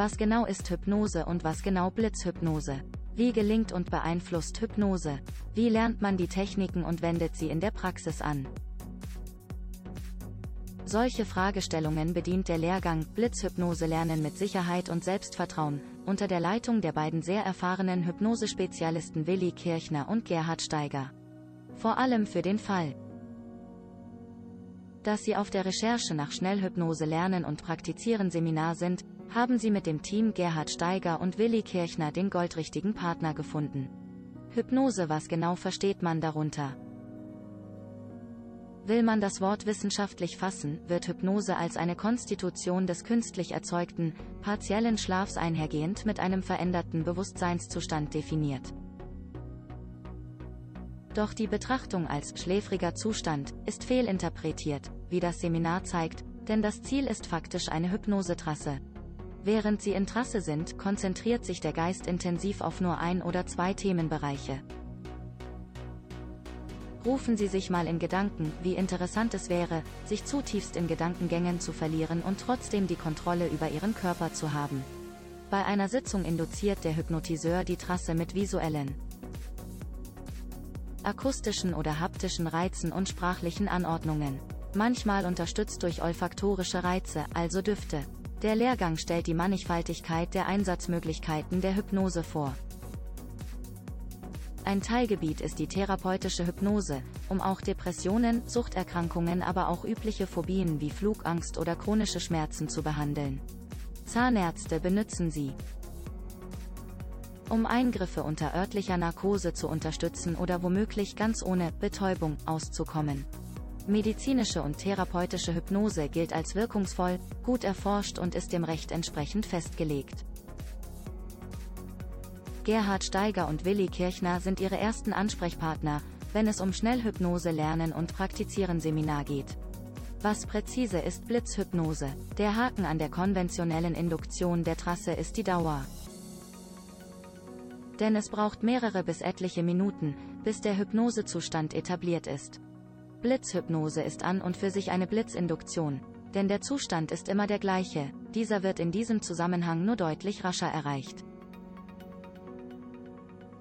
Was genau ist Hypnose und was genau Blitzhypnose? Wie gelingt und beeinflusst Hypnose? Wie lernt man die Techniken und wendet sie in der Praxis an? Solche Fragestellungen bedient der Lehrgang Blitzhypnose lernen mit Sicherheit und Selbstvertrauen, unter der Leitung der beiden sehr erfahrenen Hypnosespezialisten Willi Kirchner und Gerhard Steiger. Vor allem für den Fall, dass Sie auf der Recherche nach Schnellhypnose lernen und praktizieren Seminar sind, haben Sie mit dem Team Gerhard Steiger und Willi Kirchner den goldrichtigen Partner gefunden. Hypnose Was genau versteht man darunter? Will man das Wort wissenschaftlich fassen, wird Hypnose als eine Konstitution des künstlich erzeugten, partiellen Schlafs einhergehend mit einem veränderten Bewusstseinszustand definiert. Doch die Betrachtung als schläfriger Zustand ist fehlinterpretiert, wie das Seminar zeigt, denn das Ziel ist faktisch eine Hypnosetrasse. Während sie in Trasse sind, konzentriert sich der Geist intensiv auf nur ein oder zwei Themenbereiche. Rufen Sie sich mal in Gedanken, wie interessant es wäre, sich zutiefst in Gedankengängen zu verlieren und trotzdem die Kontrolle über Ihren Körper zu haben. Bei einer Sitzung induziert der Hypnotiseur die Trasse mit visuellen, akustischen oder haptischen Reizen und sprachlichen Anordnungen. Manchmal unterstützt durch olfaktorische Reize, also Düfte. Der Lehrgang stellt die Mannigfaltigkeit der Einsatzmöglichkeiten der Hypnose vor. Ein Teilgebiet ist die therapeutische Hypnose, um auch Depressionen, Suchterkrankungen aber auch übliche Phobien wie Flugangst oder chronische Schmerzen zu behandeln. Zahnärzte benutzen sie, um Eingriffe unter örtlicher Narkose zu unterstützen oder womöglich ganz ohne Betäubung auszukommen. Medizinische und therapeutische Hypnose gilt als wirkungsvoll, gut erforscht und ist dem Recht entsprechend festgelegt. Gerhard Steiger und Willi Kirchner sind ihre ersten Ansprechpartner, wenn es um Schnellhypnose lernen und praktizieren Seminar geht. Was präzise ist Blitzhypnose? Der Haken an der konventionellen Induktion der Trasse ist die Dauer. Denn es braucht mehrere bis etliche Minuten, bis der Hypnosezustand etabliert ist. Blitzhypnose ist an und für sich eine Blitzinduktion, denn der Zustand ist immer der gleiche, dieser wird in diesem Zusammenhang nur deutlich rascher erreicht.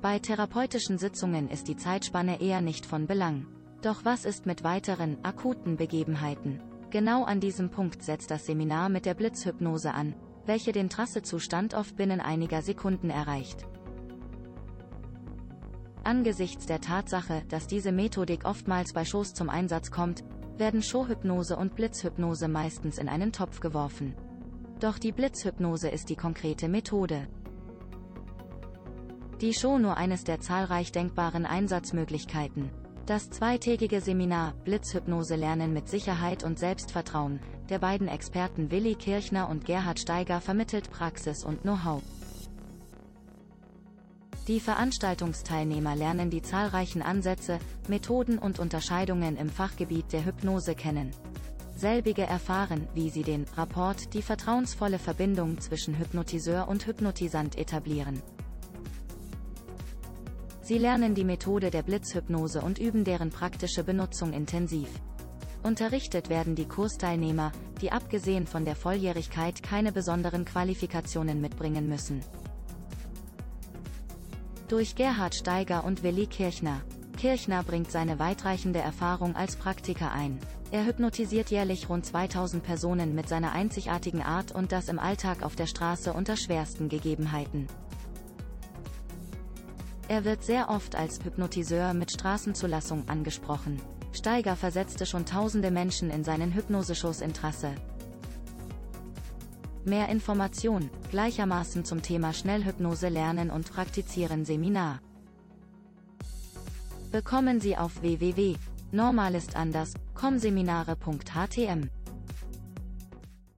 Bei therapeutischen Sitzungen ist die Zeitspanne eher nicht von Belang. Doch was ist mit weiteren, akuten Begebenheiten? Genau an diesem Punkt setzt das Seminar mit der Blitzhypnose an, welche den Trassezustand oft binnen einiger Sekunden erreicht. Angesichts der Tatsache, dass diese Methodik oftmals bei Shows zum Einsatz kommt, werden Showhypnose und Blitzhypnose meistens in einen Topf geworfen. Doch die Blitzhypnose ist die konkrete Methode. Die Show nur eines der zahlreich denkbaren Einsatzmöglichkeiten. Das zweitägige Seminar Blitzhypnose lernen mit Sicherheit und Selbstvertrauen der beiden Experten Willi Kirchner und Gerhard Steiger vermittelt Praxis und Know-how. Die Veranstaltungsteilnehmer lernen die zahlreichen Ansätze, Methoden und Unterscheidungen im Fachgebiet der Hypnose kennen. Selbige erfahren, wie sie den Rapport, die vertrauensvolle Verbindung zwischen Hypnotiseur und Hypnotisant etablieren. Sie lernen die Methode der Blitzhypnose und üben deren praktische Benutzung intensiv. Unterrichtet werden die Kursteilnehmer, die abgesehen von der Volljährigkeit keine besonderen Qualifikationen mitbringen müssen. Durch Gerhard Steiger und Willi Kirchner. Kirchner bringt seine weitreichende Erfahrung als Praktiker ein. Er hypnotisiert jährlich rund 2000 Personen mit seiner einzigartigen Art und das im Alltag auf der Straße unter schwersten Gegebenheiten. Er wird sehr oft als Hypnotiseur mit Straßenzulassung angesprochen. Steiger versetzte schon tausende Menschen in seinen Hypnoseshows in Trasse. Mehr Information, gleichermaßen zum Thema Schnellhypnose lernen und praktizieren Seminar. Bekommen Sie auf www.normalistanders.com Seminare.htm.